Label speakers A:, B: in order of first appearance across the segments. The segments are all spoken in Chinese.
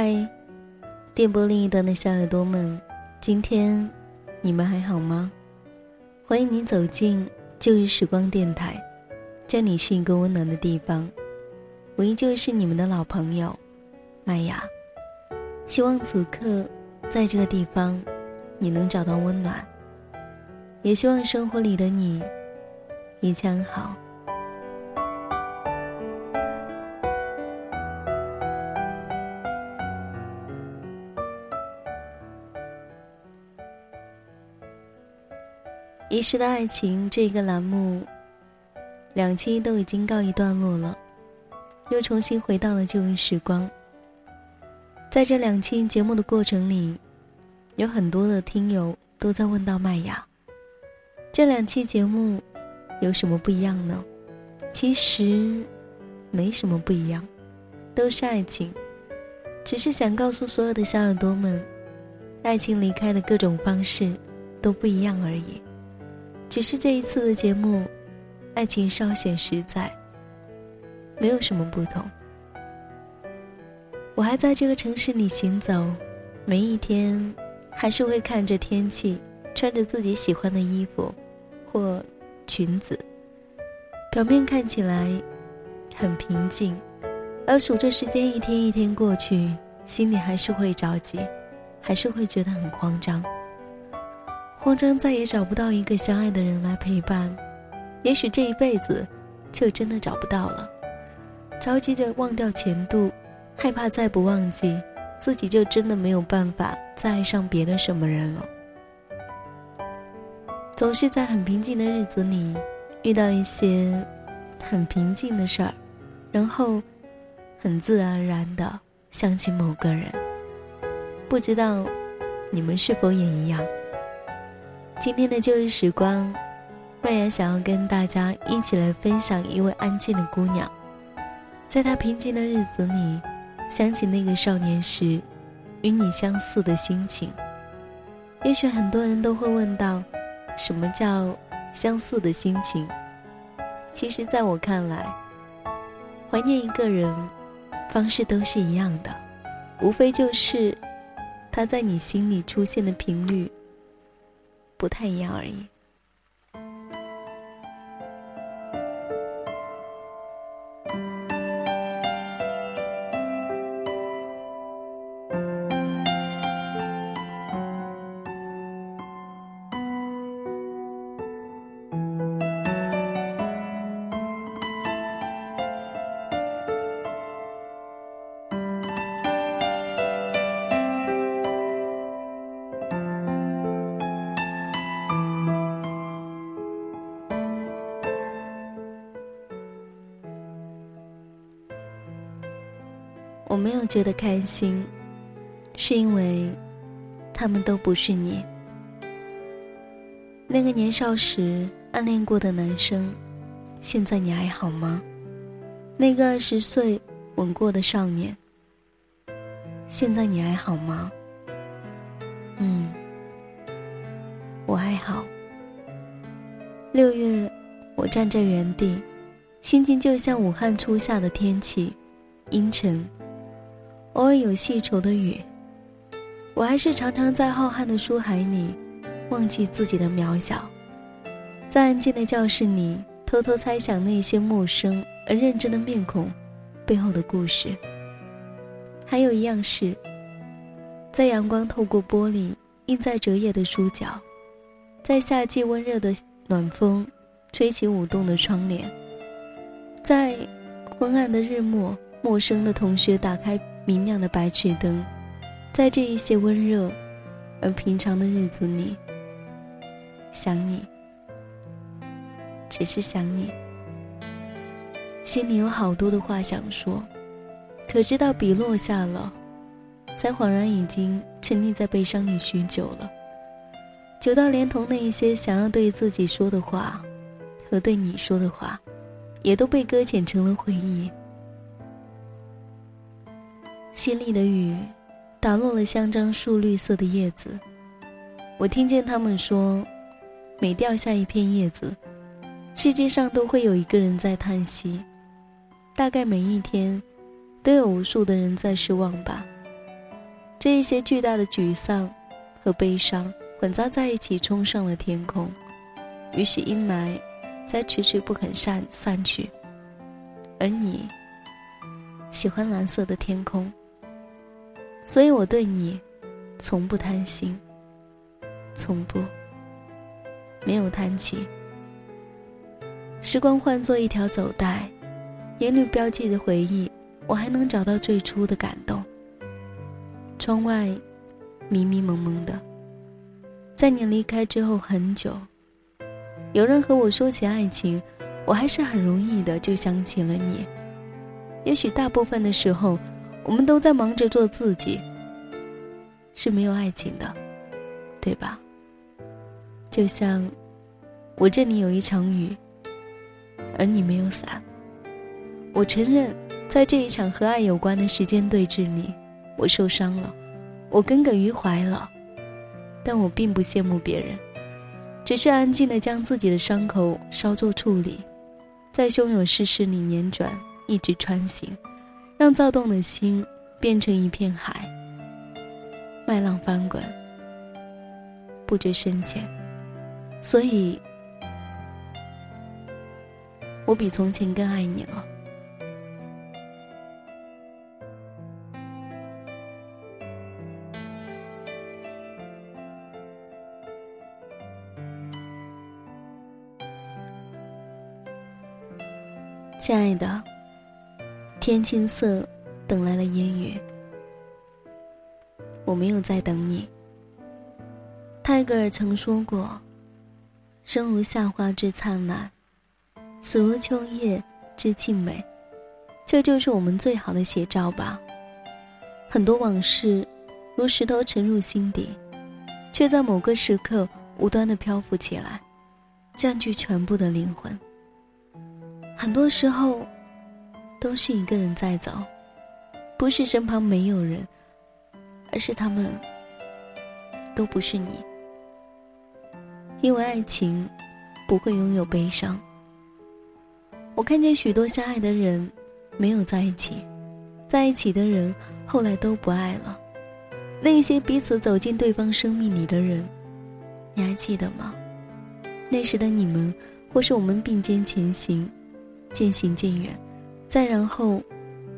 A: 嗨，电波另一端的小耳朵们，今天你们还好吗？欢迎您走进旧日时光电台，这里是一个温暖的地方。我依旧是你们的老朋友麦雅，希望此刻在这个地方你能找到温暖，也希望生活里的你一切安好。遗失的爱情这个栏目，两期都已经告一段落了，又重新回到了旧日时光。在这两期节目的过程里，有很多的听友都在问到麦雅，这两期节目有什么不一样呢？其实没什么不一样，都是爱情，只是想告诉所有的小耳朵们，爱情离开的各种方式都不一样而已。只是这一次的节目，爱情稍显实在，没有什么不同。我还在这个城市里行走，每一天还是会看着天气，穿着自己喜欢的衣服或裙子，表面看起来很平静，而数着时间一天一天过去，心里还是会着急，还是会觉得很慌张。慌张再也找不到一个相爱的人来陪伴，也许这一辈子就真的找不到了。着急着忘掉前度，害怕再不忘记，自己就真的没有办法再爱上别的什么人了。总是在很平静的日子里，遇到一些很平静的事儿，然后很自然而然的想起某个人。不知道你们是否也一样？今天的旧日时光，麦芽想要跟大家一起来分享一位安静的姑娘，在她平静的日子里，想起那个少年时与你相似的心情。也许很多人都会问到，什么叫相似的心情？其实，在我看来，怀念一个人方式都是一样的，无非就是他在你心里出现的频率。不太一样而已。我没有觉得开心，是因为他们都不是你。那个年少时暗恋过的男生，现在你还好吗？那个二十岁吻过的少年，现在你还好吗？嗯，我还好。六月，我站在原地，心情就像武汉初夏的天气，阴沉。偶尔有细稠的雨，我还是常常在浩瀚的书海里忘记自己的渺小，在安静的教室里偷偷猜想那些陌生而认真的面孔背后的故事。还有一样是，在阳光透过玻璃映在折页的书角，在夏季温热的暖风吹起舞动的窗帘，在昏暗的日暮，陌生的同学打开。明亮的白炽灯，在这一些温热而平常的日子里，想你，只是想你，心里有好多的话想说，可直到笔落下了，才恍然已经沉溺在悲伤里许久了，久到连同那一些想要对自己说的话，和对你说的话，也都被搁浅成了回忆。淅沥的雨，打落了香樟树绿色的叶子。我听见他们说，每掉下一片叶子，世界上都会有一个人在叹息。大概每一天，都有无数的人在失望吧。这一些巨大的沮丧和悲伤混杂在一起，冲上了天空，于是阴霾才迟迟不肯散散去。而你喜欢蓝色的天空，所以我对你从不贪心，从不没有叹气。时光换作一条走带，沿路标记的回忆，我还能找到最初的感动。窗外迷迷蒙蒙的，在你离开之后很久，有人和我说起爱情，我还是很容易的就想起了你。也许大部分的时候，我们都在忙着做自己，是没有爱情的，对吧？就像我这里有一场雨。而你没有伞。我承认，在这一场和爱有关的时间对峙里，我受伤了，我耿耿于怀了。但我并不羡慕别人，只是安静的将自己的伤口稍作处理，在汹涌世事里辗转，一直穿行，让躁动的心变成一片海，麦浪翻滚，不知深浅。所以。我比从前更爱你了，亲爱的。天青色，等来了烟雨。我没有在等你。泰戈尔曾说过：“生如夏花之灿烂。”死如秋叶之静美，这就是我们最好的写照吧。很多往事如石头沉入心底，却在某个时刻无端的漂浮起来，占据全部的灵魂。很多时候，都是一个人在走，不是身旁没有人，而是他们都不是你。因为爱情不会拥有悲伤。我看见许多相爱的人，没有在一起，在一起的人后来都不爱了。那些彼此走进对方生命里的人，你还记得吗？那时的你们，或是我们并肩前行，渐行渐远，再然后，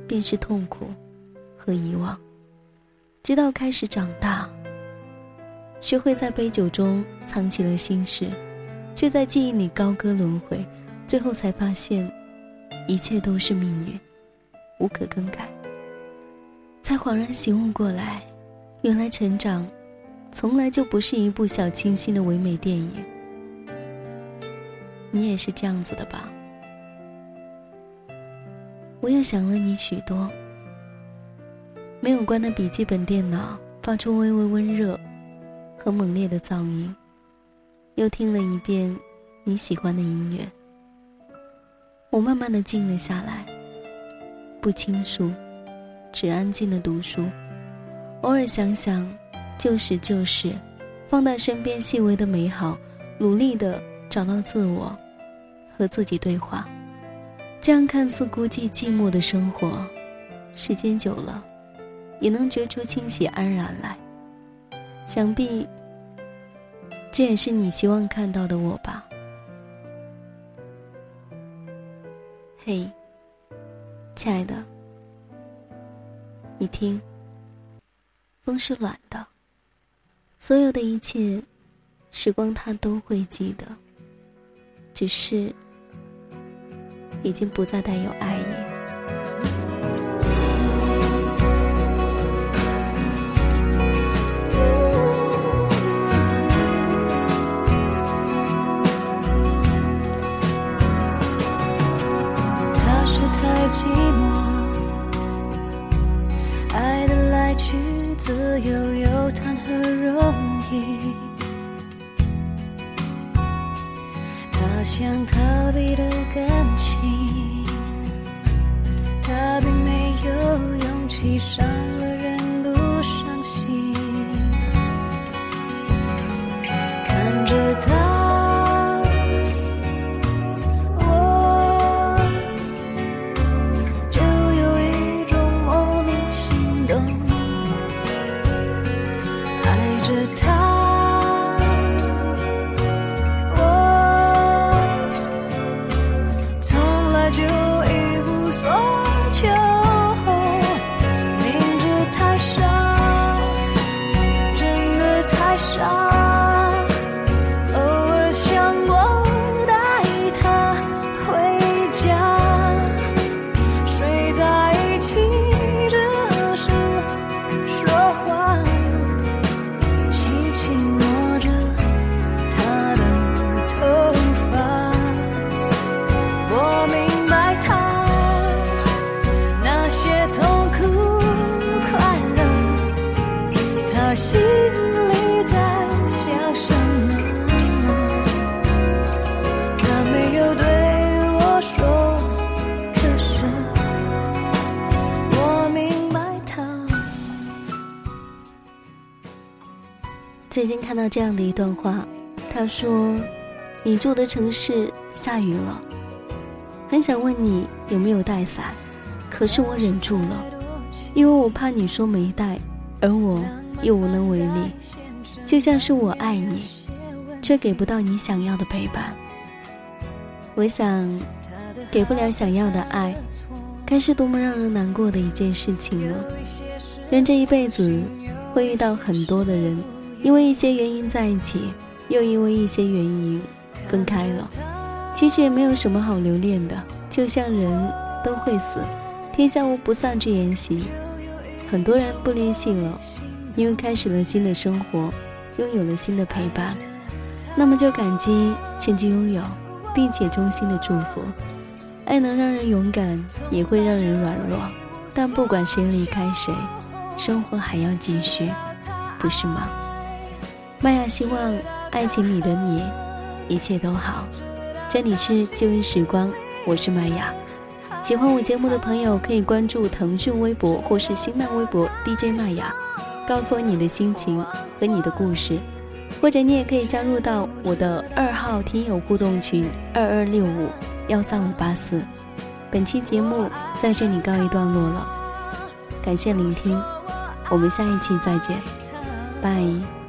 A: 便是痛苦和遗忘，直到开始长大，学会在杯酒中藏起了心事，却在记忆里高歌轮回。最后才发现，一切都是命运，无可更改。才恍然醒悟过来，原来成长，从来就不是一部小清新的唯美电影。你也是这样子的吧？我又想了你许多。没有关的笔记本电脑发出微微温热和猛烈的噪音，又听了一遍你喜欢的音乐。我慢慢的静了下来，不倾诉，只安静的读书，偶尔想想旧时旧事，放大身边细微的美好，努力的找到自我，和自己对话。这样看似孤寂寂寞的生活，时间久了，也能觉出清晰安然来。想必，这也是你希望看到的我吧。嘿，亲爱的，你听，风是暖的，所有的一切，时光它都会记得，只是已经不再带有爱意。他是太寂寞，爱的来去自由又谈何容易？他想逃避的感，他并没有勇气伤看到这样的一段话，他说：“你住的城市下雨了，很想问你有没有带伞，可是我忍住了，因为我怕你说没带，而我又无能为力。就像是我爱你，却给不到你想要的陪伴。我想，给不了想要的爱，该是多么让人难过的一件事情呢？人这一辈子会遇到很多的人。”因为一些原因在一起，又因为一些原因分开了。其实也没有什么好留恋的，就像人都会死，天下无不散之筵席。很多人不联系了，因为开始了新的生活，拥有了新的陪伴。那么就感激曾经拥有，并且衷心的祝福。爱能让人勇敢，也会让人软弱。但不管谁离开谁，生活还要继续，不是吗？麦雅希望爱情里的你一切都好。这里是旧日时光，我是麦雅。喜欢我节目的朋友可以关注腾讯微博或是新浪微博 DJ 麦雅，告诉我你的心情和你的故事，或者你也可以加入到我的二号听友互动群二二六五幺三五八四。本期节目在这里告一段落了，感谢聆听，我们下一期再见，拜。